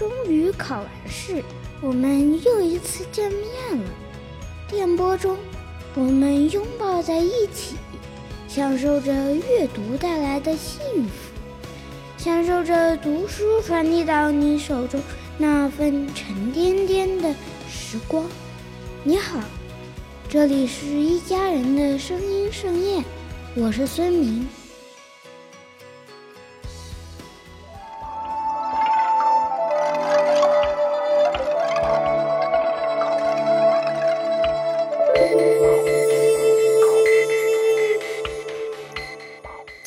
终于考完试，我们又一次见面了。电波中，我们拥抱在一起，享受着阅读带来的幸福，享受着读书传递到你手中那份沉甸甸的时光。你好，这里是一家人的声音盛宴，我是孙明。